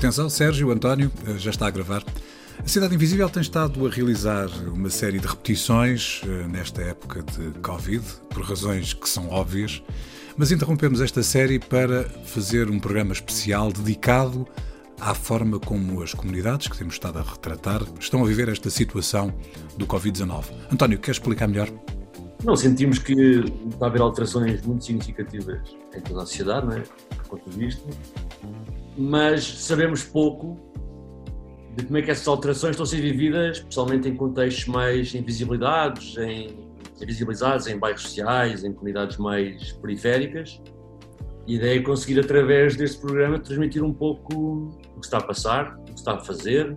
Atenção, Sérgio, António, eh, já está a gravar. A Cidade Invisível tem estado a realizar uma série de repetições eh, nesta época de Covid, por razões que são óbvias, mas interrompemos esta série para fazer um programa especial dedicado à forma como as comunidades que temos estado a retratar estão a viver esta situação do Covid-19. António, quer explicar melhor? Não, sentimos que está a haver alterações muito significativas em toda a sociedade, não é? quanto visto, mas sabemos pouco de como é que essas alterações estão a ser vividas, especialmente em contextos mais invisibilizados, em, invisibilizados em bairros sociais, em comunidades mais periféricas. E a ideia é conseguir, através deste programa, transmitir um pouco o que está a passar, o que está a fazer,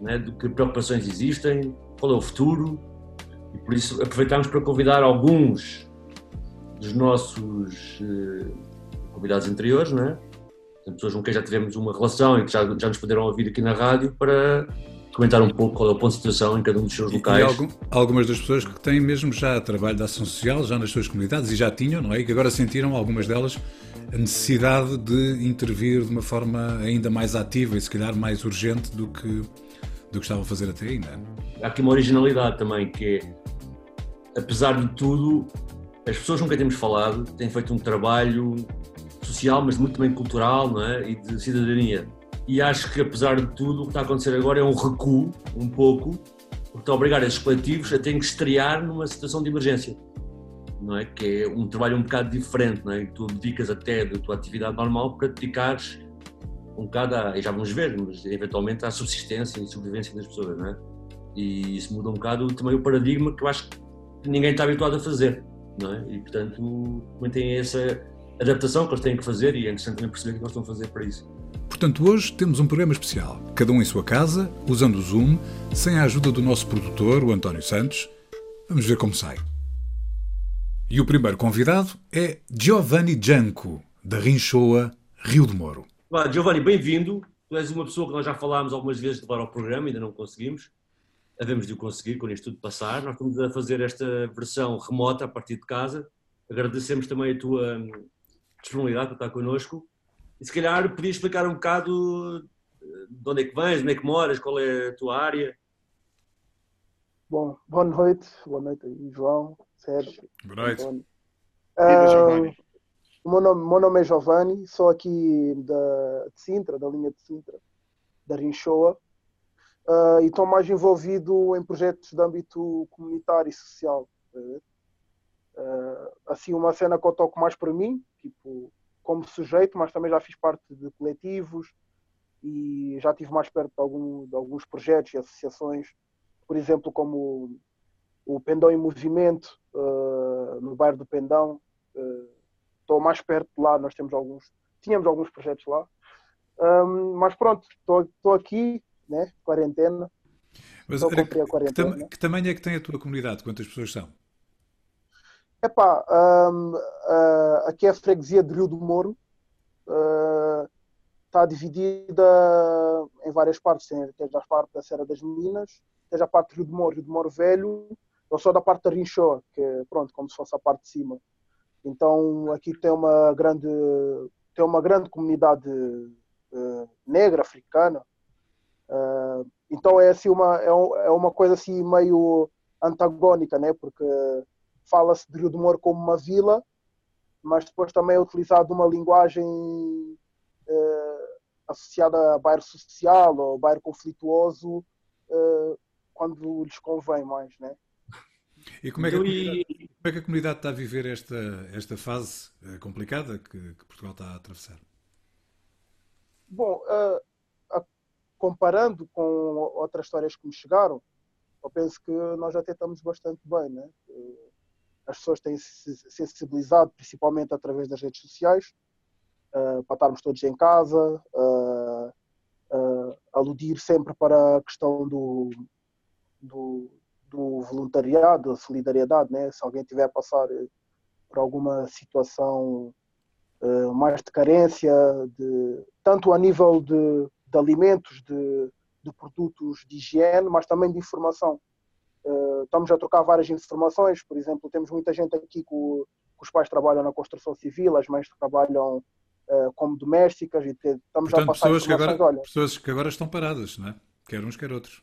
né, de que preocupações existem, qual é o futuro. E por isso aproveitamos para convidar alguns dos nossos eh, convidados anteriores, né? Pessoas com quem já tivemos uma relação e que já, já nos puderam ouvir aqui na rádio para comentar um pouco qual é o ponto de situação em cada um dos seus locais. E, algum, algumas das pessoas que têm mesmo já trabalho de ação social, já nas suas comunidades e já tinham, não é? E que agora sentiram, algumas delas, a necessidade de intervir de uma forma ainda mais ativa e se calhar mais urgente do que, do que estavam a fazer até não é? Há aqui uma originalidade também, que é, apesar de tudo, as pessoas com quem temos falado têm feito um trabalho social, mas muito também cultural não é? e de cidadania. E acho que, apesar de tudo, o que está a acontecer agora é um recuo, um pouco, porque está a obrigar esses coletivos a terem que estrear numa situação de emergência. Não é? Que é um trabalho um bocado diferente, não é? tu dedicas até da tua atividade normal para dedicares um bocado, a, e já vamos ver, mas eventualmente à subsistência e sobrevivência das pessoas, não é? E isso muda um bocado também o paradigma que eu acho que ninguém está habituado a fazer, não é? E portanto, tem essa adaptação que eles têm que fazer e é interessante também perceber o que eles estão a fazer para isso. Portanto, hoje temos um programa especial, cada um em sua casa, usando o Zoom, sem a ajuda do nosso produtor, o António Santos. Vamos ver como sai. E o primeiro convidado é Giovanni Gianco, da Rinchoa, Rio de Moro. Olá, Giovanni, bem-vindo. Tu és uma pessoa que nós já falámos algumas vezes de levar ao programa, ainda não conseguimos. Havemos de o conseguir quando isto tudo passar. Nós estamos a fazer esta versão remota a partir de casa. Agradecemos também a tua disponibilidade para estar connosco. E se calhar podias explicar um bocado eh, de onde é que vens, onde é que moras, qual é a tua área. Bom, boa noite, boa noite aí, João, Sérgio. Boa noite. Uh, o meu nome, meu nome é Giovanni, sou aqui da, de Sintra, da linha de Sintra, da Rinchoa, uh, e estou mais envolvido em projetos de âmbito comunitário e social. Uh, assim, uma cena que eu toco mais para mim, tipo, como sujeito, mas também já fiz parte de coletivos e já estive mais perto de, algum, de alguns projetos e associações, por exemplo, como o Pendão em Movimento, uh, no bairro do Pendão. Estou uh, mais perto de lá, nós temos alguns, tínhamos alguns projetos lá. Um, mas pronto, estou aqui, né, quarentena. Mas era, que, quarentena. Que, que tamanho é que tem a tua comunidade? Quantas pessoas são? Epá, um, uh, aqui é a freguesia de Rio do Moro. Uh, está dividida em várias partes. Tem, tem a parte da Serra das Minas, tem a parte de Rio do Moro, Rio do Moro Velho. Eu sou da parte da Rinchoa, que é, pronto, como se fosse a parte de cima. Então aqui tem uma grande, tem uma grande comunidade uh, negra, africana. Então é assim uma, é, é uma coisa assim meio antagónica, né? Porque fala-se de Rio de Moro como uma vila, mas depois também é utilizado uma linguagem uh, associada a bairro social ou bairro conflituoso uh, quando lhes convém mais, né? E como é, que a comunidade, como é que a comunidade está a viver esta, esta fase eh, complicada que, que Portugal está a atravessar? Bom, uh, comparando com outras histórias que me chegaram, eu penso que nós até estamos bastante bem, né? As pessoas têm se sensibilizado, principalmente através das redes sociais, uh, para estarmos todos em casa, uh, aludir sempre para a questão do, do, do voluntariado, da solidariedade, né? se alguém tiver a passar por alguma situação mais de carência, de, tanto a nível de, de alimentos, de, de produtos de higiene, mas também de informação. Uh, estamos a trocar várias informações, por exemplo, temos muita gente aqui que, os pais trabalham na construção civil, as mães trabalham uh, como domésticas e te, estamos Portanto, a passar pessoas que, agora, olha, pessoas que agora estão paradas, não é? quer uns, quer outros.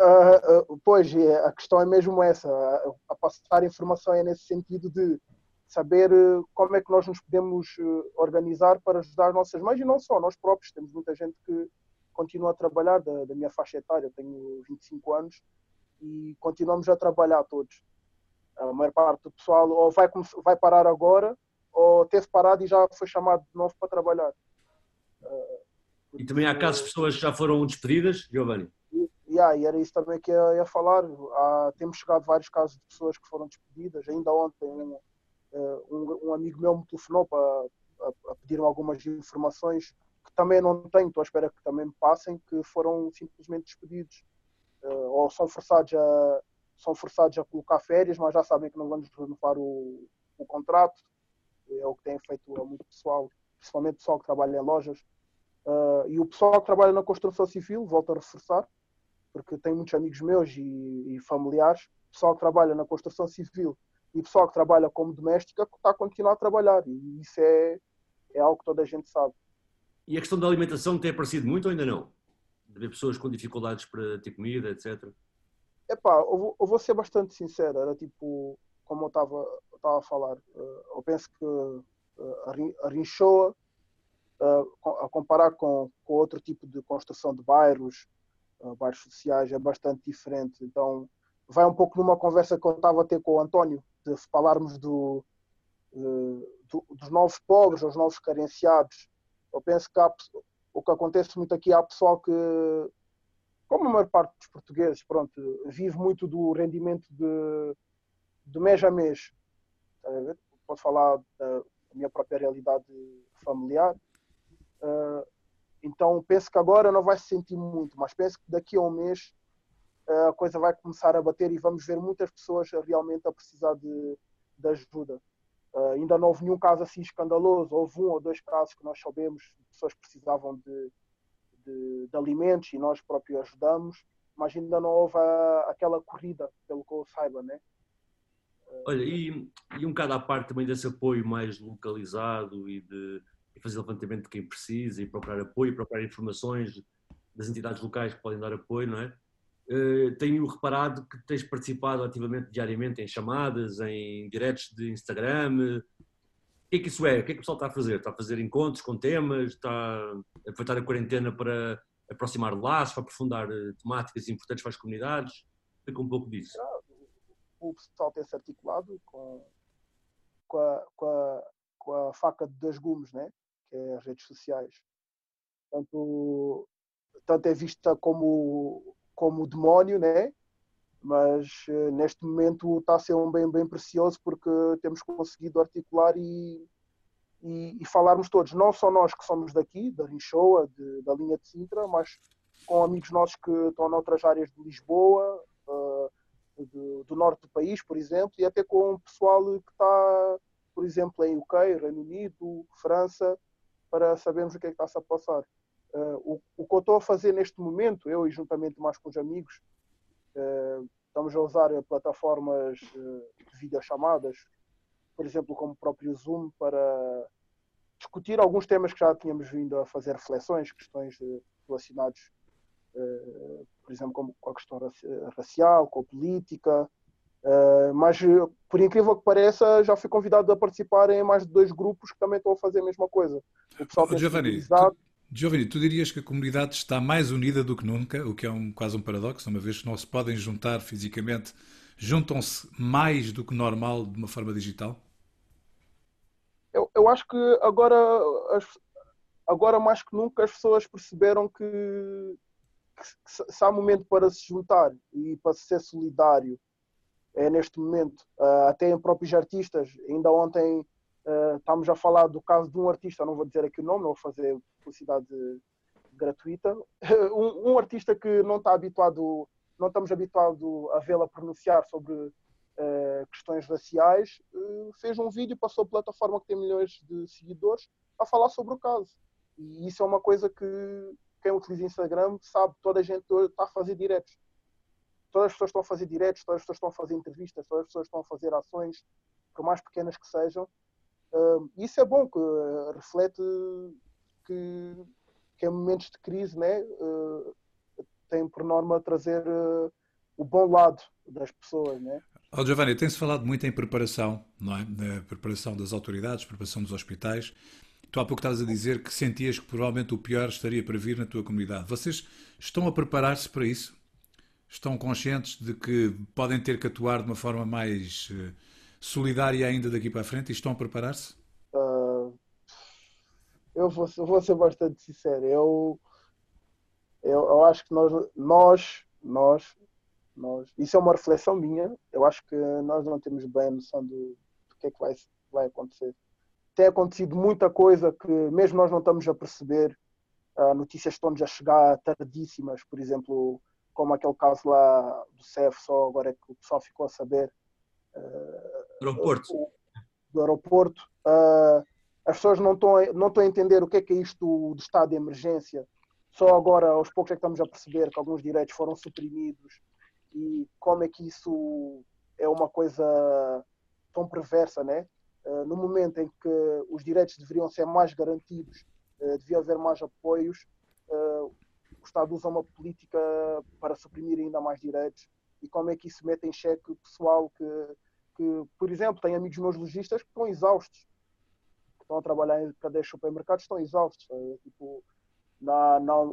Uh, pois, a questão é mesmo essa, a, a passar informação é nesse sentido de saber como é que nós nos podemos organizar para ajudar as nossas mães e não só, nós próprios. Temos muita gente que continua a trabalhar da, da minha faixa etária, eu tenho 25 anos e continuamos a trabalhar todos. A maior parte do pessoal ou vai, vai parar agora ou teve parado e já foi chamado de novo para trabalhar. Porque, e também há casos de pessoas que já foram despedidas, Giovanni? E, yeah, e era isso também que eu ia falar. Há, temos chegado vários casos de pessoas que foram despedidas. Ainda ontem um, eh, um, um amigo meu me telefonou para a, a pedir-me algumas informações que também não tenho, estou à espera que também me passem, que foram simplesmente despedidos ou são forçados a são forçados a colocar férias, mas já sabem que não vamos renovar o, o contrato. É o que tem feito a muito pessoal, principalmente o pessoal que trabalha em lojas. Uh, e o pessoal que trabalha na construção civil, volto a reforçar, porque tenho muitos amigos meus e, e familiares, pessoal que trabalha na construção civil e pessoal que trabalha como doméstica, que está a continuar a trabalhar. E isso é, é algo que toda a gente sabe. E a questão da alimentação tem aparecido muito ou ainda não? De ver pessoas com dificuldades para ter comida, etc? Epá, eu vou, eu vou ser bastante sincero, era tipo, como eu estava a falar, eh, eu penso que eh, a Rinchoa, eh, a comparar com, com outro tipo de construção de bairros, bairros sociais, é bastante diferente. Então, vai um pouco numa conversa que eu estava a ter com o António, de falarmos do, do, dos novos pobres, os novos carenciados. Eu penso que há, o que acontece muito aqui há pessoal que, como a maior parte dos portugueses, pronto, vive muito do rendimento de, de mês a mês. Posso falar da minha própria realidade familiar. Uh, então penso que agora não vai se sentir muito, mas penso que daqui a um mês uh, a coisa vai começar a bater e vamos ver muitas pessoas realmente a precisar de, de ajuda. Uh, ainda não houve nenhum caso assim escandaloso, houve um ou dois casos que nós sabemos de pessoas precisavam de, de, de alimentos e nós próprios ajudamos, mas ainda não houve a, aquela corrida, pelo que eu saiba, né? Olha, e, e um bocado à parte também desse apoio mais localizado e de e fazer levantamento de quem precisa e procurar apoio, procurar informações das entidades locais que podem dar apoio, não é? Uh, tenho reparado que tens participado ativamente diariamente em chamadas, em diretos de Instagram. O que é que isso é? O que é que o pessoal está a fazer? Está a fazer encontros com temas? Está a aproveitar a quarentena para aproximar laços, para aprofundar eh, temáticas importantes para as comunidades? Explica um pouco disso. O pessoal tem-se articulado com, com, a, com, a, com a faca de dois gumes, né? que é as redes sociais. Tanto, tanto é vista como como o demónio, né? mas uh, neste momento está a ser um bem bem precioso porque temos conseguido articular e, e, e falarmos todos, não só nós que somos daqui, da Rinchoa, de, da linha de Sintra, mas com amigos nossos que estão noutras áreas de Lisboa, uh, do, do, norte do país, por exemplo, e até com o pessoal que está, por exemplo, em UK, Reino Unido, França, para sabermos o que é que está-se a passar. Uh, o, o, que eu estou a fazer neste momento, eu e juntamente mais com os amigos, uh, estamos a usar plataformas uh, de videochamadas, por exemplo, como o próprio Zoom, para discutir alguns temas que já tínhamos vindo a fazer reflexões, questões relacionadas, por exemplo, com, a questão racial, com a política. mas, por incrível que pareça, já fui convidado a participar em mais de dois grupos que também estão a fazer a mesma coisa. O pessoal tem Giovanni, utilizado... Giovanni, tu dirias que a comunidade está mais unida do que nunca, o que é um, quase um paradoxo, uma vez que não se podem juntar fisicamente, juntam-se mais do que normal de uma forma digital? Eu, eu acho que agora, agora mais que nunca as pessoas perceberam que, que se há momento para se juntar e para ser solidário é neste momento. Uh, até em próprios artistas, ainda ontem Uh, estamos a falar do caso de um artista, não vou dizer aqui o nome, não vou fazer publicidade gratuita. Um, um artista que não está habituado, não estamos habituados a vê-la pronunciar sobre uh, questões raciais, uh, fez um vídeo, passou a plataforma que tem milhões de seguidores a falar sobre o caso. E isso é uma coisa que quem utiliza Instagram sabe, toda a gente está a fazer diretos. Todas as pessoas estão a fazer diretos, todas as pessoas estão a fazer entrevistas, todas as pessoas estão a fazer ações, por mais pequenas que sejam. Isso é bom, que uh, reflete que, que em momentos de crise né, uh, tem por norma trazer o bom lado das pessoas. Né? Oh, Giovanni, tem-se falado muito em preparação, não é? Na preparação das autoridades, preparação dos hospitais. Tu há pouco estavas a dizer que sentias que provavelmente o pior estaria para vir na tua comunidade. Vocês estão a preparar-se para isso? Estão conscientes de que podem ter que atuar de uma forma mais solidária ainda daqui para a frente e estão a preparar-se? Uh, eu, vou, eu vou ser bastante sincero. Eu, eu, eu acho que nós, nós, nós, nós, isso é uma reflexão minha. Eu acho que nós não temos bem a noção do, do que é que vai, vai acontecer tem acontecido muita coisa que mesmo nós não estamos a perceber. Uh, notícias estão-nos a chegar tardíssimas, por exemplo, como aquele caso lá do CEF, só agora é que o pessoal ficou a saber. Aeroporto. Do aeroporto. Uh, as pessoas não estão, a, não estão a entender o que é que é isto do, do estado de emergência. Só agora, aos poucos, é que estamos a perceber que alguns direitos foram suprimidos e como é que isso é uma coisa tão perversa, né? Eh, no momento em que os direitos deveriam ser mais garantidos, eh, devia haver mais apoios, o Estado usa uma política para suprimir ainda mais direitos. E como é que isso mete em xeque o pessoal que, que, por exemplo, tem amigos meus lojistas que estão exaustos, que estão a trabalhar em cadeias de supermercados, estão exaustos. Tipo, na, na,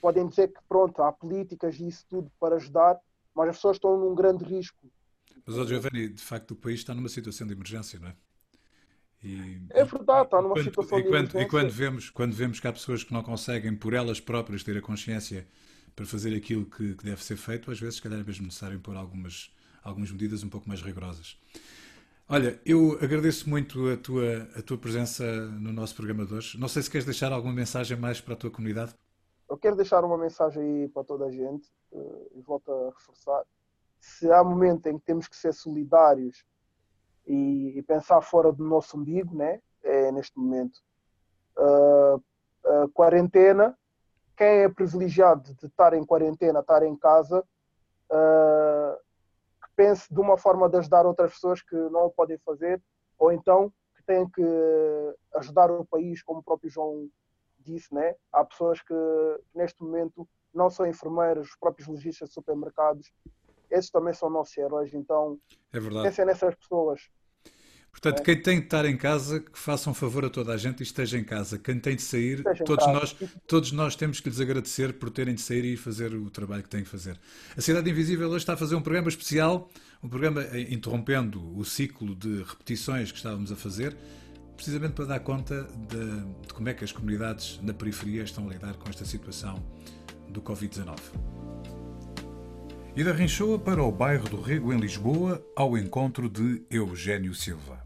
podem dizer que pronto, há políticas e isso tudo para ajudar, mas as pessoas estão num grande risco mas, oh, Giovanni, de facto o país está numa situação de emergência, não é? E, é verdade, está numa quando, situação e de quando, emergência. E quando vemos, quando vemos que há pessoas que não conseguem, por elas próprias, ter a consciência para fazer aquilo que, que deve ser feito, às vezes, se calhar, é mesmo necessário impor algumas, algumas medidas um pouco mais rigorosas. Olha, eu agradeço muito a tua, a tua presença no nosso programa de hoje. Não sei se queres deixar alguma mensagem mais para a tua comunidade. Eu quero deixar uma mensagem aí para toda a gente eh, e volto a reforçar se há momento em que temos que ser solidários e, e pensar fora do nosso umbigo, né? é neste momento. Uh, uh, quarentena, quem é privilegiado de estar em quarentena, estar em casa, uh, que pense de uma forma de ajudar outras pessoas que não o podem fazer, ou então que têm que ajudar o país, como o próprio João disse, né? Há pessoas que, neste momento não são enfermeiras, os próprios lojistas de supermercados, esses também são nossos heróis, então é verdade. pensem nessas pessoas. Portanto, quem tem de estar em casa, que faça um favor a toda a gente e esteja em casa. Quem tem de sair, todos nós, todos nós temos que lhes agradecer por terem de sair e fazer o trabalho que têm que fazer. A Cidade Invisível hoje está a fazer um programa especial, um programa eh, interrompendo o ciclo de repetições que estávamos a fazer, precisamente para dar conta de, de como é que as comunidades na periferia estão a lidar com esta situação do Covid-19 e da Rinchoa para o bairro do Rego, em Lisboa, ao encontro de Eugênio Silva.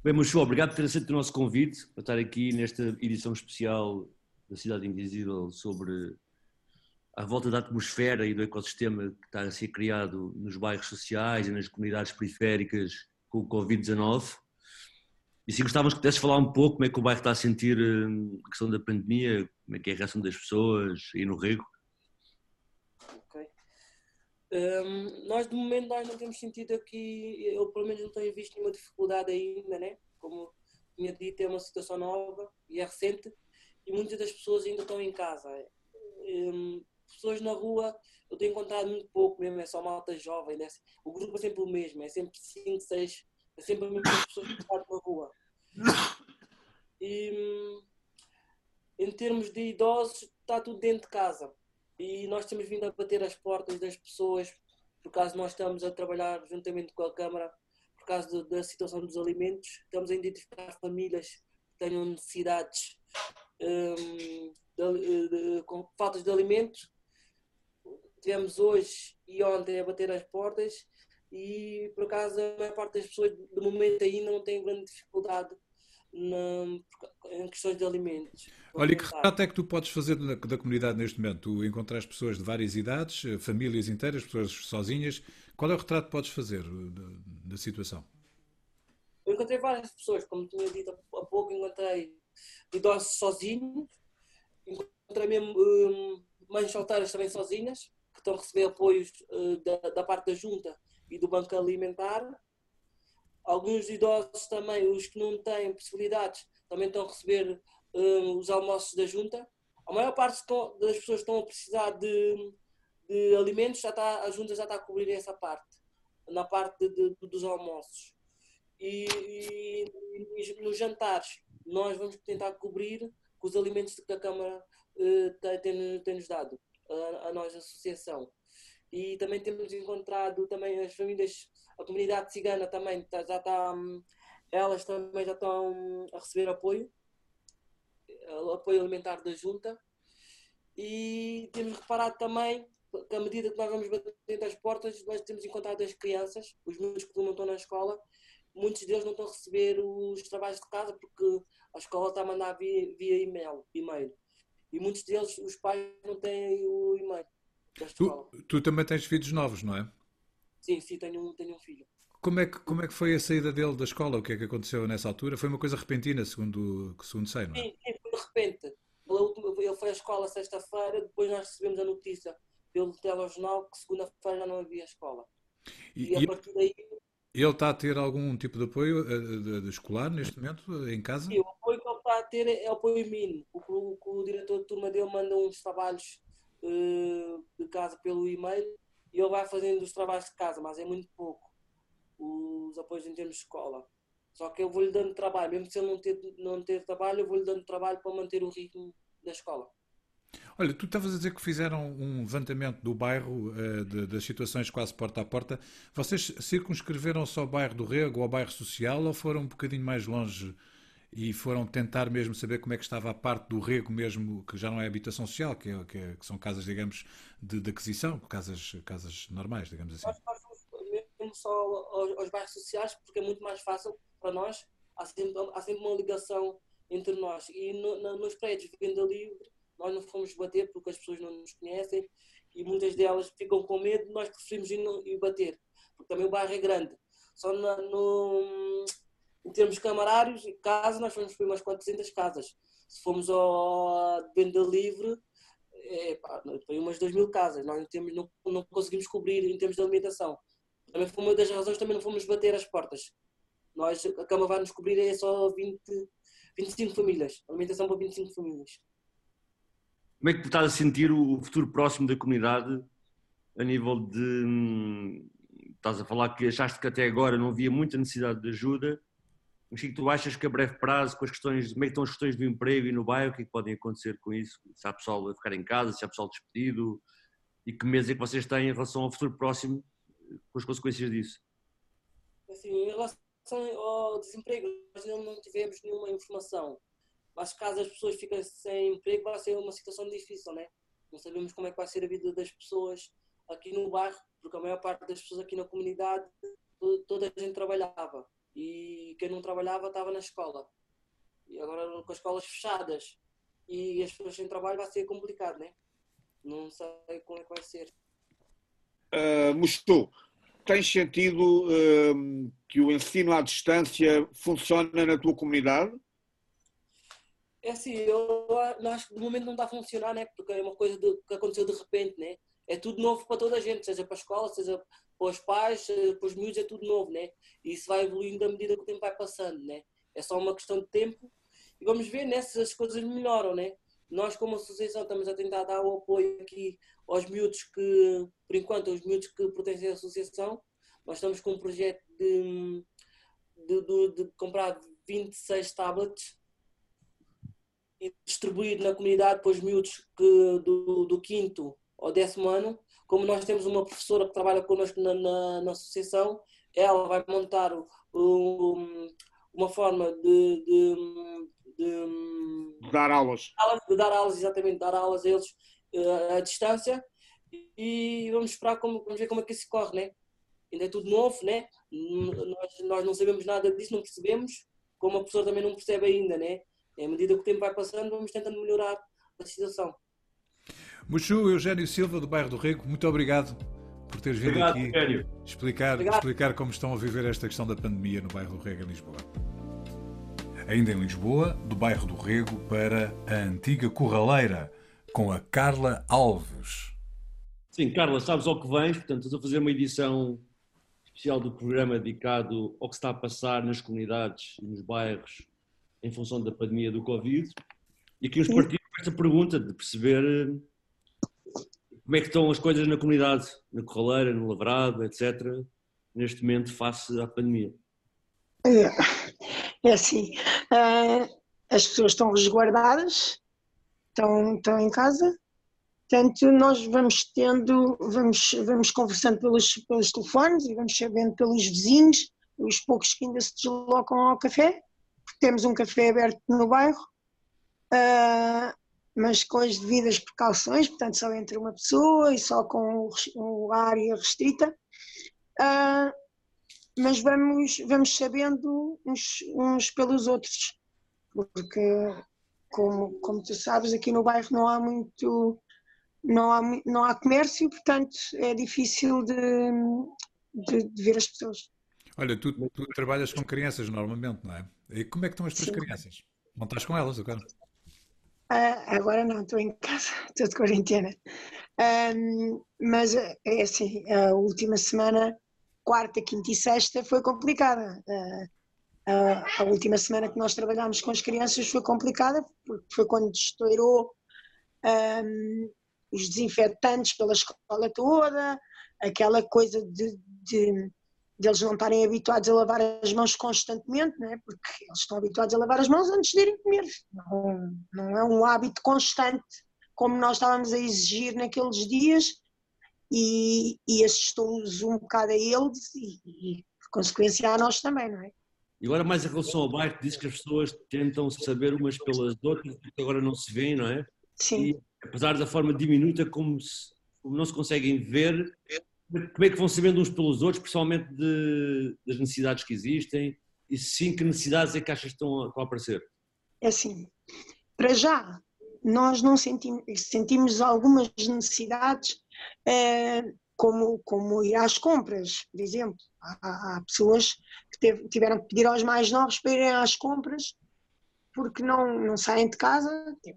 Bem, Mochô, obrigado por ter aceito o nosso convite para estar aqui nesta edição especial da Cidade Invisível sobre a volta da atmosfera e do ecossistema que está a ser criado nos bairros sociais e nas comunidades periféricas com o Covid-19. E se gostávamos que pudesses falar um pouco como é que o bairro está a sentir hum, a questão da pandemia, como é que é a reação das pessoas aí no Rego. Um, nós de momento nós não temos sentido aqui, eu pelo menos não tenho visto nenhuma dificuldade ainda, né? Como tinha dito, é uma situação nova e é recente e muitas das pessoas ainda estão em casa. Um, pessoas na rua eu tenho encontrado muito pouco mesmo, é só malta jovem, né? o grupo é sempre o mesmo, é sempre 5, 6, é sempre a mesma pessoas que estão na rua. E em termos de idosos, está tudo dentro de casa e nós temos vindo a bater as portas das pessoas, por causa nós estamos a trabalhar juntamente com a Câmara, por causa da situação dos alimentos, estamos a identificar famílias que tenham necessidades um, de, de, com faltas de alimentos. Tivemos hoje e ontem a bater as portas e por acaso a maior parte das pessoas de momento ainda não tem grande dificuldade na, em questões de alimentos. Olha, e que retrato é que tu podes fazer da, da comunidade neste momento? Tu encontras pessoas de várias idades, eh, famílias inteiras, pessoas sozinhas. Qual é o retrato que podes fazer eh, da, da situação? Eu encontrei várias pessoas, como tinha dito há pouco, encontrei idosos sozinhos, encontrei mesmo um, mães solteiras também sozinhas, que estão a receber apoios uh, da, da parte da junta e do banco alimentar. Alguns idosos também, os que não têm possibilidades, também estão a receber um, os almoços da junta. A maior parte das pessoas que estão a precisar de, de alimentos, já está, a junta já está a cobrir essa parte, na parte de, de, dos almoços. E, e, nos jantares, nós vamos tentar cobrir com os alimentos que a Câmara uh, tem-nos tem dado, a, a nós, a associação. E também temos encontrado também as famílias, a comunidade cigana também tá, já está, hum, elas também já estão a receber apoio, apoio alimentar da junta. E temos reparado também que à medida que nós vamos batendo as portas, nós temos encontrado as crianças, os miúdos que não estão na escola, muitos deles não estão a receber os trabalhos de casa porque a escola está a mandar via, via e-mail, e-mail. E muitos deles, os pais não têm o e-mail. Tu, tu, também tens filhos novos, não é? Sim, sim, tenho um, tenho um filho. Como é, que, como é que foi a saída dele da escola? O que é que aconteceu nessa altura? Foi uma coisa repentina, segundo, segundo sei, não é? Sim, sim foi de repente. Ele foi à escola sexta-feira, depois nós recebemos a notícia pelo telejornal que segunda-feira já não havia escola. E, e a partir daí. Ele está a ter algum tipo de apoio de, de, de escolar neste momento em casa? Sim, o apoio que ele está a ter é o apoio mínimo. O, o, o diretor de turma dele manda uns trabalhos uh, de casa pelo e-mail e ele vai fazendo os trabalhos de casa, mas é muito pouco os apoios em termos de escola. Só que eu vou-lhe dando trabalho, mesmo se ele não ter, não ter trabalho, eu vou-lhe dando trabalho para manter o ritmo da escola. Olha, tu estavas a dizer que fizeram um levantamento do bairro, uh, de, das situações quase porta a porta. Vocês circunscreveram só o bairro do Rego ou o bairro social ou foram um bocadinho mais longe e foram tentar mesmo saber como é que estava a parte do Rego mesmo, que já não é habitação social, que, é, que, é, que são casas, digamos, de, de, aquisição, casas, casas normais, digamos assim? Nós mesmo só aos, aos bairros sociais porque é muito mais fácil para nós. Há sempre, há sempre uma ligação entre nós. E no, no, nos prédios de venda livre nós não fomos bater porque as pessoas não nos conhecem e muitas delas ficam com medo, nós preferimos ir, ir bater, porque também o bairro é grande. Só no, em termos camarários, casa, nós fomos por umas 400 casas. Se formos ao venda livre, é, pá, foi umas 2 mil casas. Nós não, temos, não, não conseguimos cobrir em termos de alimentação. Também foi uma das razões também não fomos bater as portas. Nós, a Câmara vai nos cobrir é só 20, 25 famílias. Alimentação para 25 famílias. Como é que estás a sentir o futuro próximo da comunidade a nível de. Hum, estás a falar que achaste que até agora não havia muita necessidade de ajuda, mas que tu achas que a breve prazo, com as questões, como é que estão as questões do emprego e no bairro, o que é que podem acontecer com isso? Se há pessoal a ficar em casa, se há pessoal despedido, e que mês é que vocês têm em relação ao futuro próximo, com as consequências disso? Assim, em relação ao desemprego, nós não tivemos nenhuma informação mas caso as pessoas fiquem sem emprego, vai ser uma situação difícil, né? Não sabemos como é que vai ser a vida das pessoas aqui no bairro, porque a maior parte das pessoas aqui na comunidade, toda a gente trabalhava. E quem não trabalhava estava na escola. E agora com as escolas fechadas e as pessoas sem trabalho vai ser complicado, né? Não sei como é que vai ser. Uh, tens sentido uh, que o ensino à distância funciona na tua comunidade? É assim, eu, eu acho que de momento não está a funcionar, né? Porque é uma coisa de, que aconteceu de repente, né? É tudo novo para toda a gente, seja para a escola, seja para os pais, para os miúdos, é tudo novo, né? E isso vai evoluindo à medida que o tempo vai passando, né? É só uma questão de tempo e vamos ver né, se as coisas melhoram, né? Nós, como associação, estamos a tentar dar o apoio aqui aos miúdos que, por enquanto, aos miúdos que pertencem à associação. Nós estamos com um projeto de, de, de, de comprar 26 tablets e distribuir na comunidade para os miúdos que, do, do quinto ao décimo ano. Como nós temos uma professora que trabalha connosco na, na, na associação, ela vai montar um, uma forma de, de, de, dar aulas. De dar aulas, exatamente, dar aulas a eles uh, à distância e vamos esperar como, vamos ver como é que isso corre, né? ainda é tudo novo, né? Nós, nós não sabemos nada disso, não percebemos, como a pessoa também não percebe ainda, né? À medida que o tempo vai passando, vamos tentando melhorar a situação. Muxu Eugênio Silva, do bairro do Rego, muito obrigado por teres vindo Obrigado, aqui Eugênio. explicar, explicar como estão a viver esta questão da pandemia no bairro do Rego, em Lisboa. Ainda em Lisboa, do bairro do Rego para a antiga Corraleira, com a Carla Alves. Sim, Carla, sabes ao que vens, portanto, estou a fazer uma edição especial do programa dedicado ao que está a passar nas comunidades e nos bairros em função da pandemia do Covid. E aqui nos partimos com esta pergunta de perceber eh, como é que estão as coisas na comunidade, na Corraleira, no Lavrado, etc., neste momento face à pandemia. É, é assim, uh, as pessoas estão resguardadas, estão, estão em casa, portanto nós vamos tendo, vamos, vamos conversando pelos, pelos telefones e vamos sabendo pelos vizinhos, os poucos que ainda se deslocam ao café, porque temos um café aberto no bairro, uh, mas com as devidas precauções, portanto só entre uma pessoa e só com a área restrita. Uh, mas vamos, vamos sabendo uns, uns pelos outros, porque, como, como tu sabes, aqui no bairro não há muito, não há, não há comércio, portanto é difícil de, de, de ver as pessoas. Olha, tu, tu, trabalhas com crianças normalmente, não é? E como é que estão as tuas Sim. crianças? Não estás com elas agora? Uh, agora não, estou em casa, estou de quarentena. Um, mas é assim, a última semana quarta, quinta e sexta foi complicada. a última semana que nós trabalhámos com as crianças foi complicada, porque foi quando estourou um, os desinfetantes pela escola toda, aquela coisa de, de, de, eles não estarem habituados a lavar as mãos constantemente, né? porque eles estão habituados a lavar as mãos antes de irem comer. Não, não é um hábito constante como nós estávamos a exigir naqueles dias e, e assustou-nos um bocado a eles e, e, por consequência, a nós também, não é? E agora, mais em relação ao bairro, diz que as pessoas tentam saber umas pelas outras, porque agora não se vêem, não é? Sim. E, apesar da forma diminuta, como, se, como não se conseguem ver, como é que vão sabendo uns pelos outros, principalmente de, das necessidades que existem, e sim, que necessidades é que achas que estão a, estão a aparecer? É assim, para já, nós não sentimos, sentimos algumas necessidades eh, como, como ir às compras, por exemplo. Há, há pessoas que teve, tiveram que pedir aos mais novos para irem às compras porque não, não saem de casa,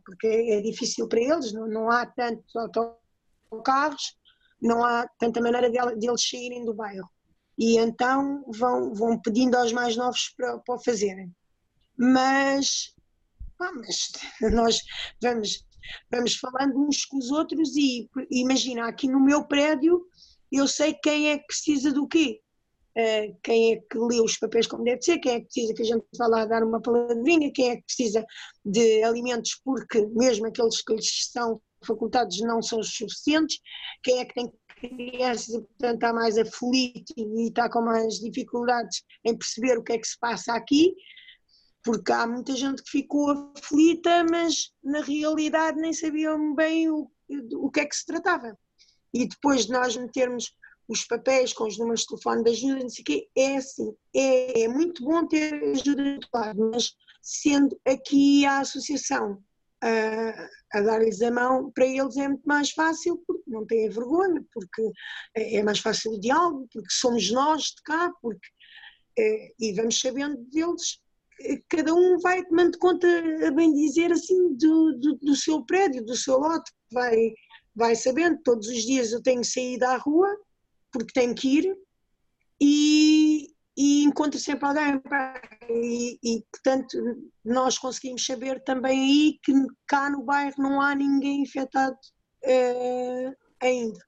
porque é difícil para eles, não, não há tantos autocarros, não há tanta maneira de, eles saírem do bairro. E então vão, vão pedindo aos mais novos para, para o fazerem. Mas, ah, mas nós vamos vamos falando uns com os outros e imagina, aqui no meu prédio eu sei quem é que precisa do quê. Uh, quem é que lê os papéis como deve ser, quem é que precisa que a gente vá lá dar uma palavrinha, quem é que precisa de alimentos porque mesmo aqueles que lhes são facultados não são suficientes, quem é que tem crianças e portanto está mais aflito e está com mais dificuldades em perceber o que é que se passa aqui, porque há muita gente que ficou aflita, mas na realidade nem sabiam bem o, o que é que se tratava. E depois de nós metermos os papéis com os números de telefone da ajuda, não sei o quê, é assim, é, é muito bom ter ajuda do lado, mas sendo aqui a associação a, a dar-lhes a mão, para eles é muito mais fácil, porque não têm vergonha, porque é, é mais fácil o diálogo, porque somos nós de cá, porque, é, e vamos sabendo deles cada um vai tomando conta, a bem dizer, assim, do, do, do, seu prédio, do seu lote, vai, vai sabendo, todos os dias eu tenho saído à rua, porque tenho que ir, e, e encontro sempre alguém, e, e, portanto nós conseguimos saber também aí que cá no bairro não há ninguém infectado uh, ainda.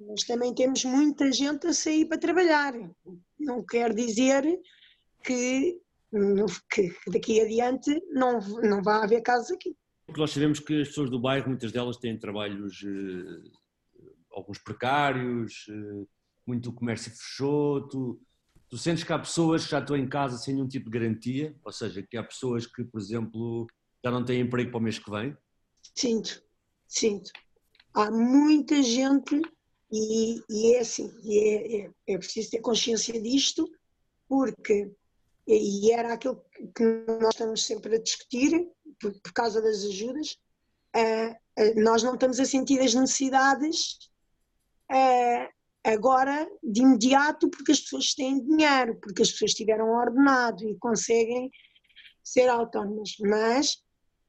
Mas também temos muita gente a sair para trabalhar. Não quer dizer que que daqui adiante não, não vai haver casos aqui. Porque nós sabemos que as pessoas do bairro, muitas delas têm trabalhos, eh, alguns precários, eh, muito comércio fechou. Tu sentes que há pessoas que já estão em casa sem nenhum tipo de garantia? Ou seja, que há pessoas que, por exemplo, já não têm emprego para o mês que vem? Sinto, sinto. Há muita gente E, e é assim, e é, é, é, preciso ter consciência disto, porque, e era aquilo que nós estamos sempre a discutir, por, por causa das ajudas, uh, nós não estamos a sentir as necessidades uh, agora de imediato porque as pessoas têm dinheiro, porque as pessoas tiveram ordenado e conseguem ser autónomas. Mas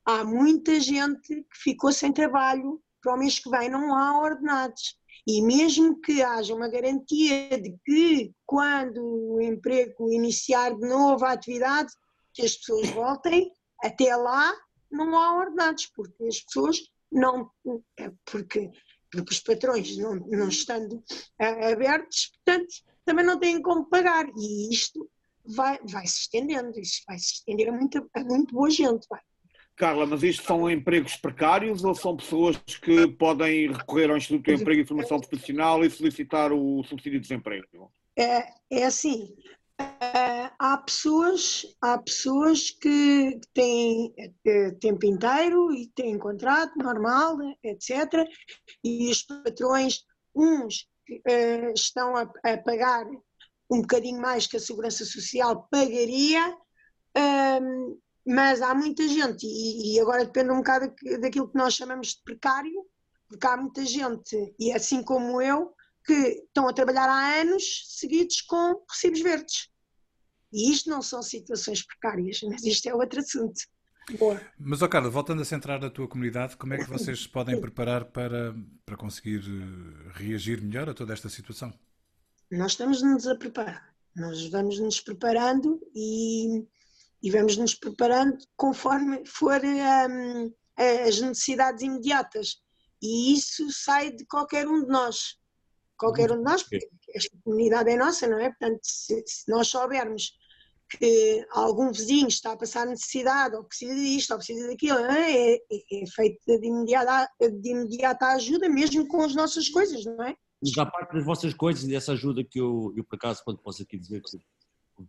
há muita gente que ficou sem trabalho, para o mês que vem não há ordenados. E mesmo que haja uma garantia de que quando o emprego iniciar de novo a atividade, que as pessoas voltem, até lá não há ordenados, porque as pessoas não. É porque porque os patrões não, não estando abertos, portanto, também não têm como pagar. E isto vai, vai se estendendo, isto vai se estender a, muita, a muito boa gente. Vai. Carla, mas isto são empregos precários ou são pessoas que podem recorrer ao Instituto de Emprego e Formação Profissional e solicitar o subsídio de desemprego? É, é assim, Uh, há pessoas, há pessoas que têm uh, tempo inteiro e têm contrato normal, etc. E os patrões, uns uh, estão a, a, pagar um bocadinho mais que a Segurança Social pagaria, mas há muita gente, e, e, agora depende um bocado daquilo que nós chamamos de precário, porque há muita gente, e assim como eu, que estão a trabalhar há anos seguidos com recibos verdes. E isto não são situações precárias, mas isto é outro assunto. Boa. Mas, oh Carla, voltando a centrar a tua comunidade, como é que vocês se podem preparar para, para conseguir eh, reagir melhor a toda esta situação? Nós estamos-nos a preparar. Nós vamos nos preparando e, e vamos nos preparando conforme for um, as necessidades imediatas. E isso sai de qualquer um de nós qualquer um de nós, porque esta comunidade é nossa, não é? Portanto, se, se, nós soubermos que algum vizinho está a passar necessidade, ou precisa disto, ou precisa daquilo, é, é, é feito de imediata, de imediata ajuda, mesmo com as nossas coisas, não é? Mas à parte das vossas coisas e dessa ajuda que eu, eu por acaso, quando posso aqui dizer que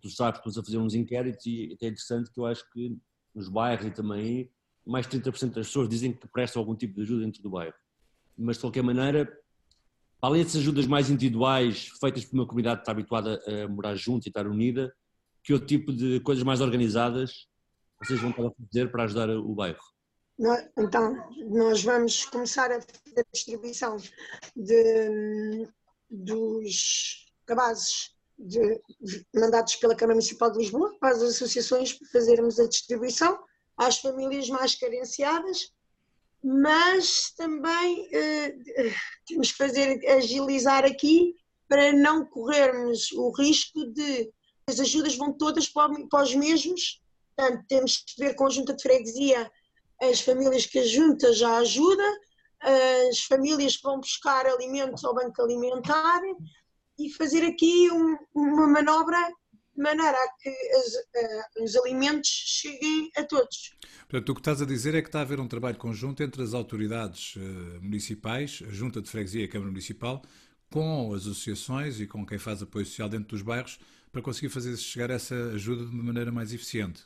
tu sabes, estamos a fazer uns inquéritos e é interessante que eu acho que nos bairros e também mais de 30% das pessoas dizem que prestam algum tipo de ajuda dentro do bairro. Mas de qualquer maneira, além dessas ajudas mais individuais, feitas por uma comunidade que está habituada a morar junto e estar unida, que outro tipo de coisas mais organizadas vocês vão estar a fazer para ajudar o bairro? Então, nós vamos começar a fazer a distribuição de, dos cabazes de, mandados pela Câmara Municipal de Lisboa para as associações para fazermos a distribuição às famílias mais carenciadas mas também uh, temos que fazer agilizar aqui para não corrermos o risco de as ajudas vão todas para, os mesmos, portanto temos que ver com a junta de freguesia as famílias que a junta já ajuda, as famílias que vão buscar alimentos ao banco alimentar e fazer aqui um, uma manobra de maneira a que as, uh, os alimentos cheguem a todos. Portanto, o que estás a dizer é que está a haver um trabalho conjunto entre as autoridades uh, municipais, a Junta de Freguesia e a Câmara Municipal, com as associações e com quem faz apoio social dentro dos bairros, para conseguir fazer chegar essa ajuda de uma maneira mais eficiente.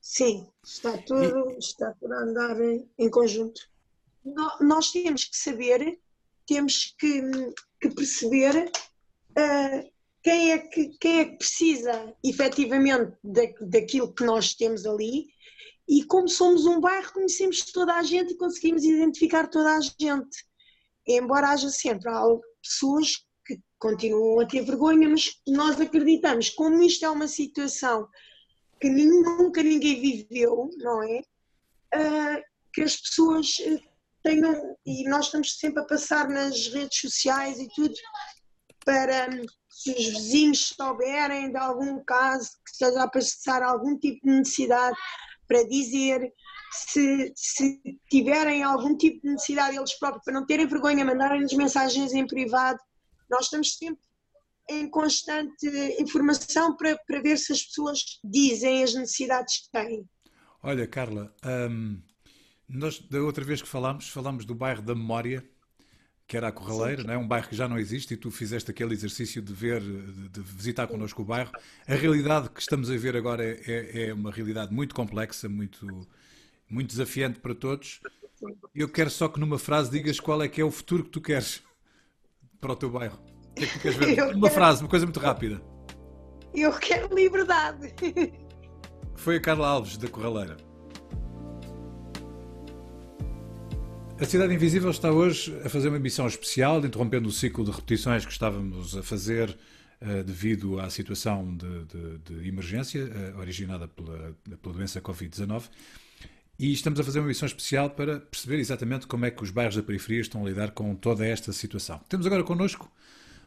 Sim, está tudo, e... está a andar em conjunto. Nós temos que saber, temos que, que perceber uh, quem é que, quem é que precisa efetivamente da, daquilo que nós temos ali e como somos um bairro conhecemos toda a gente e conseguimos identificar toda a gente embora haja sempre pessoas que continuam a ter vergonha mas nós acreditamos. Como isto é uma situação que nunca ninguém viveu não é? Uh, que as pessoas eh, tenham e nós estamos sempre a passar nas redes sociais e tudo para se os vizinhos souberem de algum caso que esteja a passar algum tipo de necessidade para dizer, se, se tiverem algum tipo de necessidade eles próprios para não terem vergonha, mandarem-nos mensagens em privado, nós estamos sempre em constante informação para, para ver se as pessoas dizem as necessidades que têm. Olha, Carla, hum, nós da outra vez que falámos, falámos do bairro da Memória, que era a Corraleira, não é? um bairro que já não existe, e tu fizeste aquele exercício de ver, de, de visitar connosco o bairro. A realidade que estamos a ver agora é, é, é uma realidade muito complexa, muito, muito desafiante para todos. Eu quero só que numa frase digas qual é que é o futuro que tu queres para o teu bairro? O que é que tu queres ver? Eu uma quero... frase, uma coisa muito rápida. Eu quero liberdade. Foi a Carla Alves, da Corraleira. A Cidade Invisível está hoje a fazer uma emissão especial, interrompendo o ciclo de repetições que estávamos a fazer uh, devido à situação de, de, de emergência uh, originada pela, pela doença Covid-19. E estamos a fazer uma emissão especial para perceber exatamente como é que os bairros da periferia estão a lidar com toda esta situação. Temos agora connosco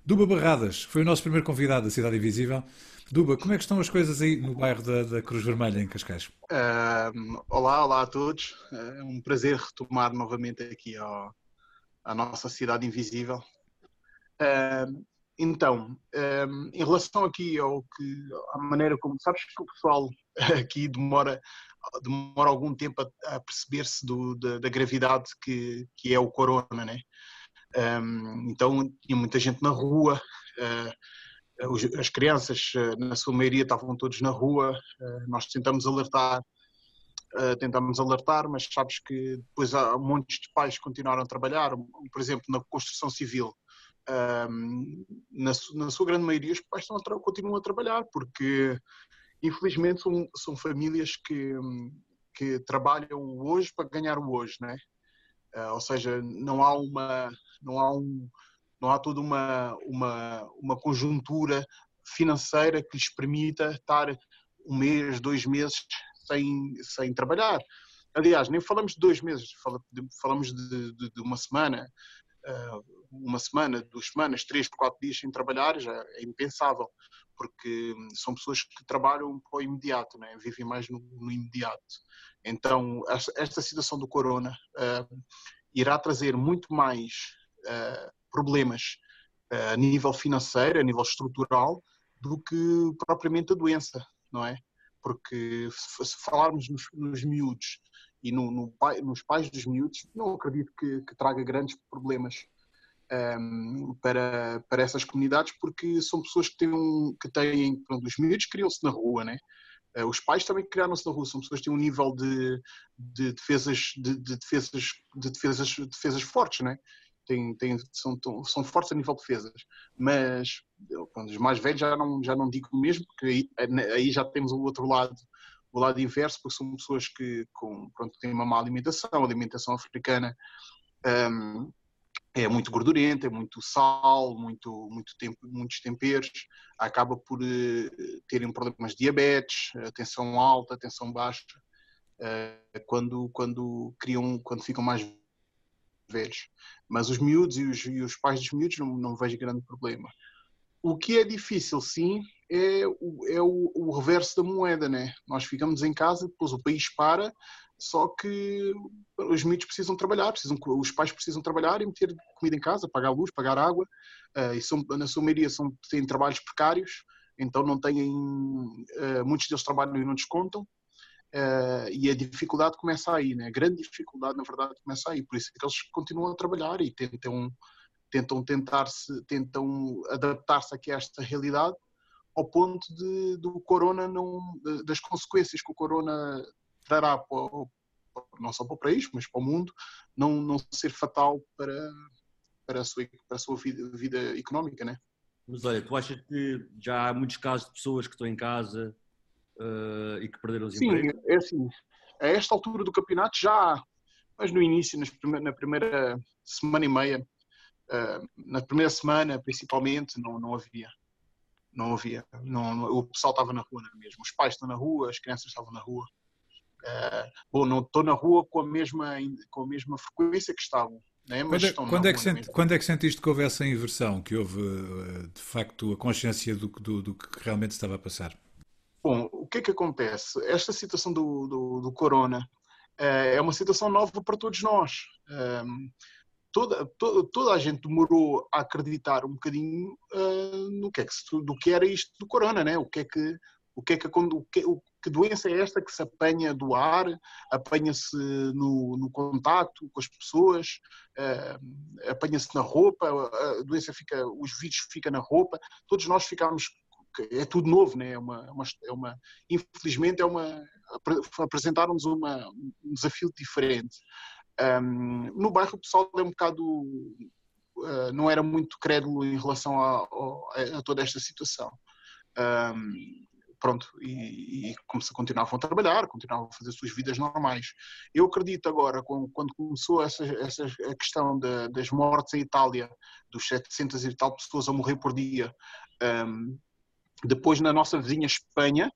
Duba Barradas, foi o nosso primeiro convidado da Cidade Invisível. Duba, como é que estão as coisas aí no bairro da, da Cruz Vermelha, em Cascais? Uh, olá, olá a todos. É um prazer retomar novamente aqui ao, a nossa Cidade Invisível. Uh, então, um, em relação aqui ao que, à maneira como sabes que o pessoal aqui demora, demora algum tempo a, a perceber-se da, da, gravidade que, que é o corona, né? Um, então tinha muita gente na rua, uh, as crianças, eh, na sua maioria, estavam todos na rua. Eh, nós tentamos alertar, tentamos alertar, mas sabes que depois há montes de pais que continuaram a trabalhar, por exemplo, na construção civil. Na, sua grande maioria, os pais estão a continuam a trabalhar, porque infelizmente são, são famílias que, que trabalham hoje para ganhar o hoje, né? ou seja, não há uma, não há um, não há toda uma, uma, uma conjuntura financeira que lhes permita estar um mês, dois meses sem, sem trabalhar. Aliás, nem falamos de dois meses, falamos de, de, de uma semana, eh, uma semana, duas semanas, três, quatro dias sem trabalhar, já é impensável, porque são pessoas que trabalham para o imediato, né? vivem mais no, no imediato. Então, esta, situação do corona uh, irá trazer muito mais uh, problemas uh, a nível financeiro, a nível estrutural, do que propriamente a doença, não é? Porque se falarmos nos, nos miúdos e no, no nos pais dos miúdos, não acredito que, que traga grandes problemas um, ehm, para, para essas comunidades, porque são pessoas que têm, um, que têm pronto, os miúdos criam-se na rua, né? Eh, os pais também criaram-se na rua, são pessoas que têm um nível de, de defesas, de, de, defesas, de defesas, defesas fortes, né? têm, têm, são, são fortes a nível de defesas, mas quando os mais velhos já não, já não digo mesmo, porque aí, aí já temos o outro lado, o lado inverso, porque são pessoas que com, pronto, têm uma má alimentação, alimentação africana um, é muito gordurenta, é muito sal, muito, muito tempo, muitos temperos, acaba por uh, terem problemas de diabetes, tensão alta, tensão baixa, uh, quando, quando criam, quando ficam mais velhos. Mas os miúdos e os, e os pais dos miúdos não, não vejo grande problema. O que é difícil, sim, é, o, é o, o, reverso da moeda, né? Nós ficamos em casa, depois o país para, só que os miúdos precisam trabalhar, precisam, os pais precisam trabalhar e meter comida em casa, pagar luz, pagar água, uh, e são, na sua maioria são, têm trabalhos precários, então não têm, uh, muitos deles trabalham e não descontam, Uh, e a dificuldade começa aí, né? a grande dificuldade, na verdade, começa aí. Por isso é que eles continuam a trabalhar e tentam, tentam tentar-se, tentam adaptar-se aqui a esta realidade, ao ponto de, do corona não, das consequências que o corona trará para, não só para o país, mas para o mundo, não, não ser fatal para, para a sua, para a sua vida, vida económica, né? Mas olha, tu achas que já há muitos casos de pessoas que estão em casa uh, e que perderam os Sim, empregos? Sim, é assim. A esta altura do campeonato já há, mas no início, na primeira semana e meia, uh, na primeira semana principalmente, não, não havia. Não havia. Não, o pessoal estava na rua é mesmo. Os pais estão na rua, as crianças estavam na rua. Bom, não estou na rua com a mesma, com a mesma frequência que estavam. Né? Quando, é, quando, é que senti, quando é que sentiste que houve essa inversão, que houve de facto a consciência do, do, do que realmente estava a passar? Bom, o que é que acontece? Esta situação do, do, do corona uh, é uma situação nova para todos nós. Toda, toda, toda a gente demorou a acreditar um bocadinho no que é que, do que era isto do corona, né? O que é que o que é que, o que, o, que doença é esta que se apanha do ar, apanha-se no, no contato com as pessoas, uh, apanha-se na roupa, a doença fica, os vírus ficam na roupa, todos nós ficámos é tudo novo, né? é, uma, é, uma, é infelizmente é uma apresentaram-nos uma, um desafio diferente. Um, no bairro o pessoal é um bocado uh, não era muito crédulo em relação a, a, a toda esta situação. Um, pronto, e, e continuavam a trabalhar, continuavam a fazer suas vidas normais. Eu acredito agora, quando começou essa, essa a questão das mortes em Itália, dos 700 e tal pessoas a morrer por dia, um, depois na nossa vizinha Espanha,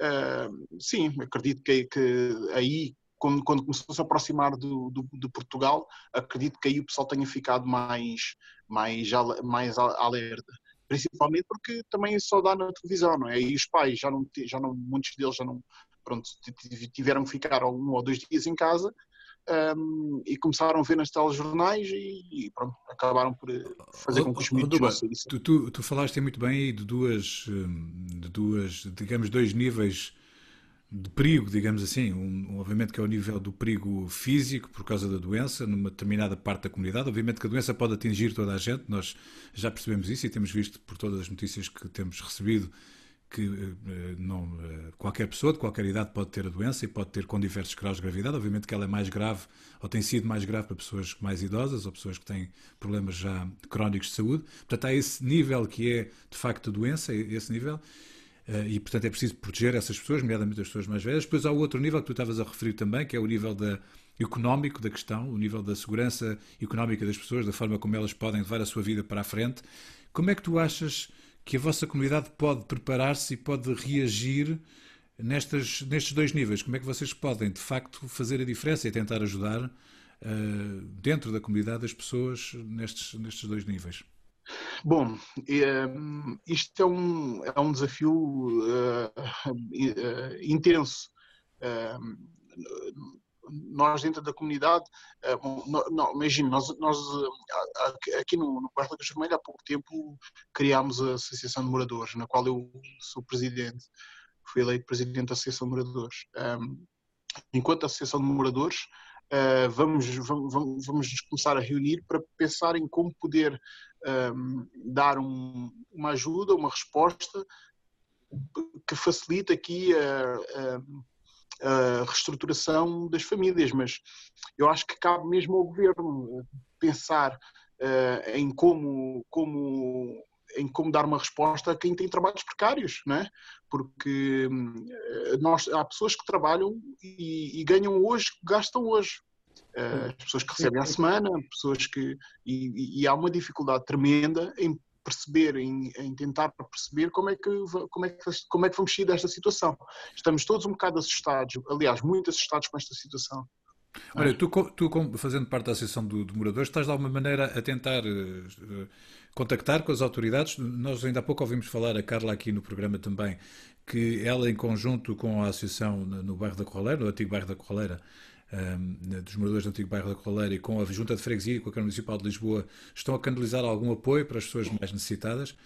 uh, sim, acredito que, que aí quando, quando, começou a se aproximar do, do, de Portugal, acredito que aí o pessoal tenha ficado mais, mais, mais alerta principalmente porque também só dá na televisão, não é? E os pais já não, já não muitos deles já não, pronto, tiveram que ficar um ou dois dias em casa um, e começaram a ver nas telejornais e, e pronto, acabaram por eh, fazer com que os miúdos tu, tu, tu falaste muito bem de duas, hum, de duas, digamos, dois níveis de perigo, digamos assim. Um, obviamente que é o nível do perigo físico por causa da doença numa determinada parte da comunidade. Obviamente que a doença pode atingir toda a gente, nós já percebemos isso e temos visto por todas as notícias que temos recebido que eh, não, eh, qualquer pessoa de qualquer idade pode ter a doença e pode ter com diversos graus de gravidade. Obviamente que ela é mais grave ou tem sido mais grave para pessoas mais idosas ou pessoas que têm problemas já crónicos de saúde. Portanto, há esse nível que é de facto doença, esse nível. Eh, e, portanto, é preciso proteger essas pessoas, nomeadamente as pessoas mais velhas. Depois há o outro nível que tu estavas a referir também, que é o nível da, económico da questão, o nível da segurança económica das pessoas, da forma como elas podem levar a sua vida para a frente. Como é que tu achas que a vossa comunidade pode preparar-se e pode reagir nestas, nestes dois níveis? Como é que vocês podem, de facto, fazer a diferença e tentar ajudar uh, dentro da comunidade as pessoas nestes, nestes dois níveis? Bom, ehm, isto é um, é um desafio uh, uh, intenso. Nós dentro da comunidade, não, imagine, nós, nós aqui no, no Bairro da Vermelha há pouco tempo criámos a Associação de Moradores, na qual eu sou presidente, fui eleito presidente da Associação de Moradores. Enquanto Associação de Moradores, Uh, vamos, vamos, vamos começar a reunir para pensar em como poder dar um, uma ajuda, uma resposta que facilite aqui a, a, a, reestruturação das famílias, mas eu acho que cabe mesmo ao governo pensar uh, em como, como em como dar uma resposta a quem tem trabalhos precários, não é? Porque hum, nós, há pessoas que trabalham e, e ganham hoje, gastam hoje. Uh, pessoas que recebem à semana, pessoas que. E, e, há uma dificuldade tremenda em perceber, em, em, tentar perceber como é, que, como, é que, como é que vamos sair desta situação. Estamos todos um bocado assustados, aliás, muito assustados com esta situação. Olha, tu, tu fazendo parte da Associação de, de Moradores, estás de alguma maneira a tentar uh, contactar com as autoridades? Nós ainda há pouco ouvimos falar, a Carla aqui no programa também, que ela em conjunto com a Associação no, no bairro da Corraleira, no antigo bairro da Corraleira, um, dos moradores do antigo bairro da Corraleira e com a Junta de Freguesia e com a Câmara Municipal de Lisboa, estão a canalizar algum apoio para as pessoas mais necessitadas.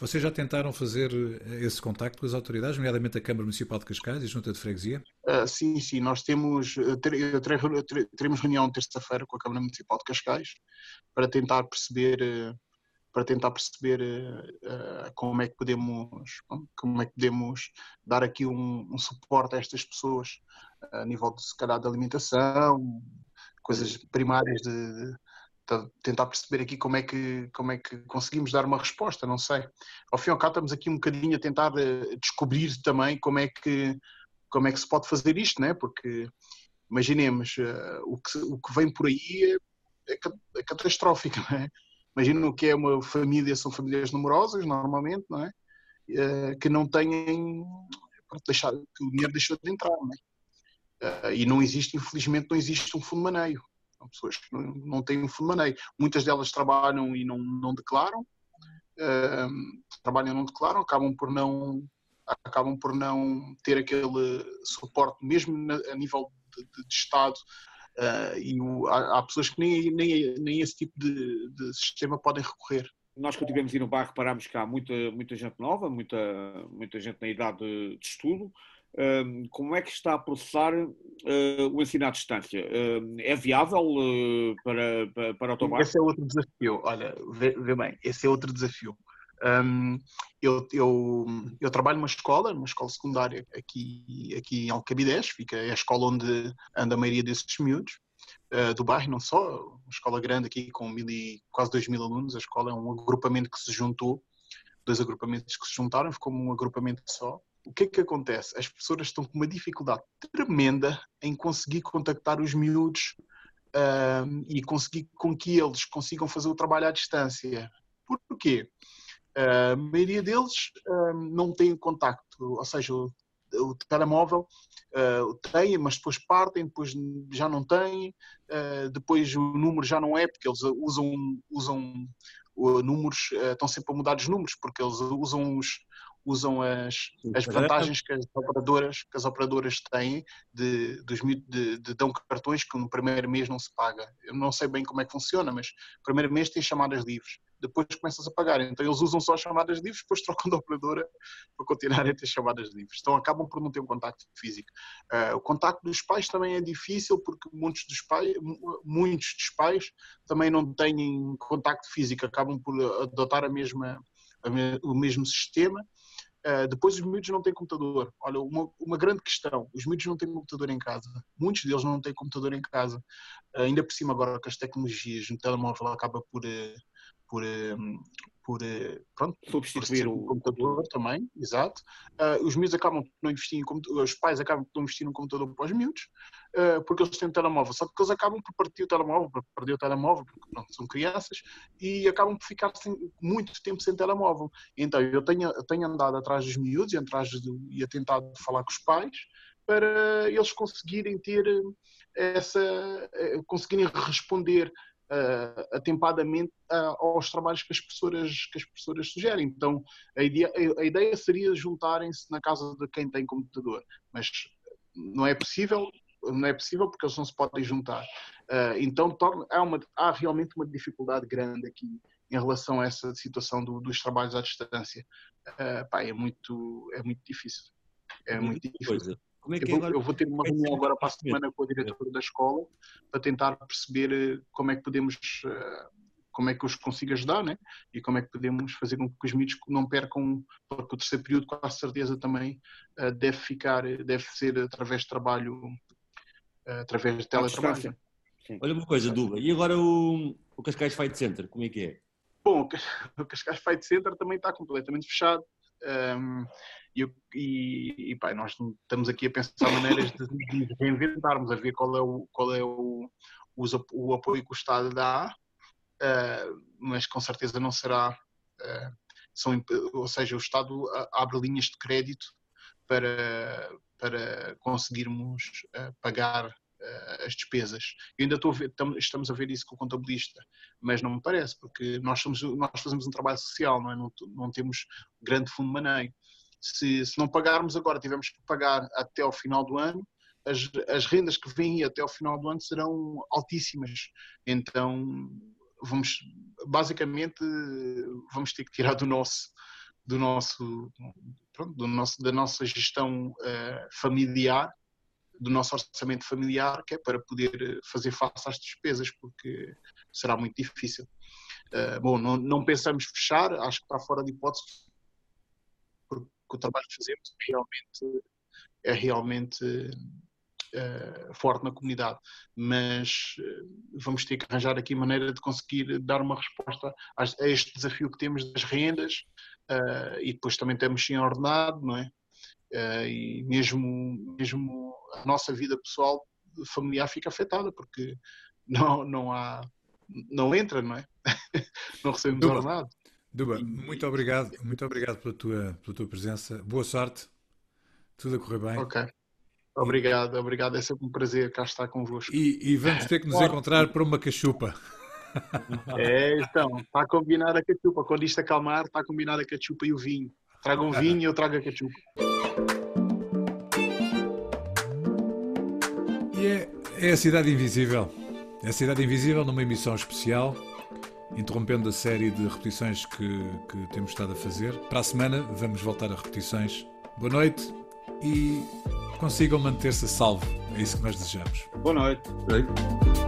Vocês já tentaram fazer eh, esse contacto com as autoridades, nomeadamente a Câmara Municipal de Cascais e a Junta de Freguesia? Uh, sim, sim, nós temos, eh, teremos reunião terça-feira com a Câmara Municipal de Cascais para tentar perceber para tentar perceber uh, como é que podemos como é que podemos dar aqui um, um suporte a estas pessoas a nível de se calhar de alimentação coisas primárias de, de, de, tentar perceber aqui como é que como é que conseguimos dar uma resposta não sei. Ao fim e ao cabo estamos aqui um bocadinho a tentar uh, descobrir também como é que como é que se pode fazer isto né? Porque imaginemos uh, o que o que vem por aí é, é, é catastrófico não é Imagino que é uma família, são famílias numerosas, normalmente, não é? Eh, que não têm, deixar, que o dinheiro deixou de entrar, não é? Eh, e não existe, infelizmente, não existe um fundo de maneio. São pessoas que não, não têm um fundo de maneio. Muitas delas trabalham e não, não declaram, uh, trabalham e não declaram, acabam por não acabam por não ter aquele suporte mesmo a nível de, de, de Estado Uh, e o, há, há, pessoas que nem, nem, nem esse tipo de, de, sistema podem recorrer. Nós que tivemos aí no bairro reparámos que há muita, muita gente nova, muita, muita gente na idade de, de estudo. Uh, como é que está a processar uh, o ensino à distância? é viável para, para, para o bairro? Esse é outro desafio. Olha, vê, vê bem, esse é outro desafio. Um, eu, eu, eu, trabalho numa escola, numa escola secundária aqui, aqui em Alcabidez, fica, é a escola onde anda a maioria desses miúdos. uh, do bairro, não só, uma escola grande aqui com mil e, quase 2 mil alunos, a escola é um agrupamento que se juntou, dois agrupamentos que se juntaram, ficou um agrupamento só. O que é que acontece? As professoras estão com uma dificuldade tremenda em conseguir contactar os miúdos e conseguir com que eles consigam fazer o trabalho à distância. Porquê? A maioria deles uh, não tem contacto, ou seja, o, o telemóvel uh, têm, mas depois partem, depois já não têm, uh, depois o número já não é, porque eles usam, usam uh, números, estão sempre a mudar os números, porque eles usam os, usam as, as vantagens que as operadoras, que as operadoras têm de, de, de, de dão cartões que no primeiro mês não se paga. Eu não sei bem como é que funciona, mas no primeiro mês tem chamadas livres depois começas a pagar. Então eles usam só chamadas livres, depois trocam de operadora para continuarem a ter chamadas livres. Então acabam por não ter um contacto físico. Uh, o contacto dos pais também é difícil porque muitos dos pais, muitos dos pais também não têm contacto físico, acabam por adotar a mesma, a me, o mesmo sistema. Uh, depois os miúdos não têm computador. Olha, uma, uma, grande questão, os miúdos não têm computador em casa. Muitos deles não têm computador em casa. Uh, ainda por cima agora com as tecnologias, no telemóvel acaba por, uh, por, ehm, por, eh, pronto, substituir por o computador também, exato. Uh, os miúdos acabam por não investir em computador, os pais acabam por não investir no computador para os miúdos, uh, porque eles têm um telemóvel, só que eles acabam por partir o telemóvel, por perder o telemóvel, porque pronto, são crianças, e acabam por ficar sem, muito tempo sem telemóvel. Então eu tenho, eu tenho andado atrás dos miúdos e, atrás de, e a tentar falar com os pais, para eles conseguirem ter essa, conseguirem responder uh, atempadamente uh, aos trabalhos que as professoras, que as professoras sugerem. Então, a ideia, a ideia seria juntarem-se na casa de quem tem computador, mas não é possível, não é possível porque eles não se podem juntar. Uh, então, torna, há, uma, há realmente uma dificuldade grande aqui em relação a essa situação do, dos trabalhos à distância. Uh, pá, é muito, é muito difícil. É muito difícil. Coisa. Como é que eu, vou, agora... eu vou ter uma reunião agora para a semana com a diretora da escola para tentar perceber eh, como é que podemos, eh, como é que eu os consigo ajudar, né? E como é que podemos fazer com que os miúdos não percam, porque o terceiro período, com a certeza, também eh, deve ficar, deve ser através de trabalho, através de teletrabalho. Olha uma coisa, Duba, e agora o, o Cascais Fight Center, como é que é? Bom, o Cascais Fight Center também está completamente fechado. E, e, e pá, nós estamos aqui a pensar maneiras de, reinventarmos, a ver qual é o, qual é o, o, apoio que o Estado dá, uh, mas com certeza não será. Uh, são, ou seja, o Estado abre linhas de crédito para, para conseguirmos uh, pagar as despesas. Eu ainda estou a ver, estamos a ver isso com o contabilista, mas não me parece, porque nós, somos, nós fazemos um trabalho social, não, é? não, não temos grande fundo de maneio se, se não pagarmos agora, tivermos que pagar até ao final do ano, as, as rendas que vêm até ao final do ano serão altíssimas. Então, vamos, basicamente, vamos ter que tirar do nosso, do nosso, pronto, do nosso da nossa gestão uh, familiar, do nosso orçamento familiar, que é para poder fazer face às despesas, porque será muito difícil. Uh, bom, não, não pensamos fechar, acho que está fora de hipótese que o trabalho que fazemos é realmente, é realmente uh, forte na comunidade, mas uh, vamos ter que arranjar aqui maneira de conseguir dar uma resposta a, a este desafio que temos das rendas e depois também temos sem ordenado, não é? E mesmo, mesmo a nossa vida pessoal familiar fica afetada porque não, não há não entra, não é? não recebemos ordenado. Duba, muito obrigado, muito obrigado pela tua, pela tua presença. Boa sorte, tudo a correr bem. Ok. Obrigado, obrigado. É sempre um prazer cá estar convosco. E, e vamos ter que nos encontrar para uma cachupa. É, então, está combinada a cachupa. Quando isto acalmar, está combinada a cachupa e o vinho. Tragam um vinho e eu trago a cachupa. E é, é a Cidade Invisível. É a Cidade Invisível numa emissão especial interrompendo a série de repetições que, que temos estado a fazer. Para a semana vamos voltar a repetições. Boa noite e consigam manter-se a salvo. É isso que nós desejamos. Boa noite. Boa noite.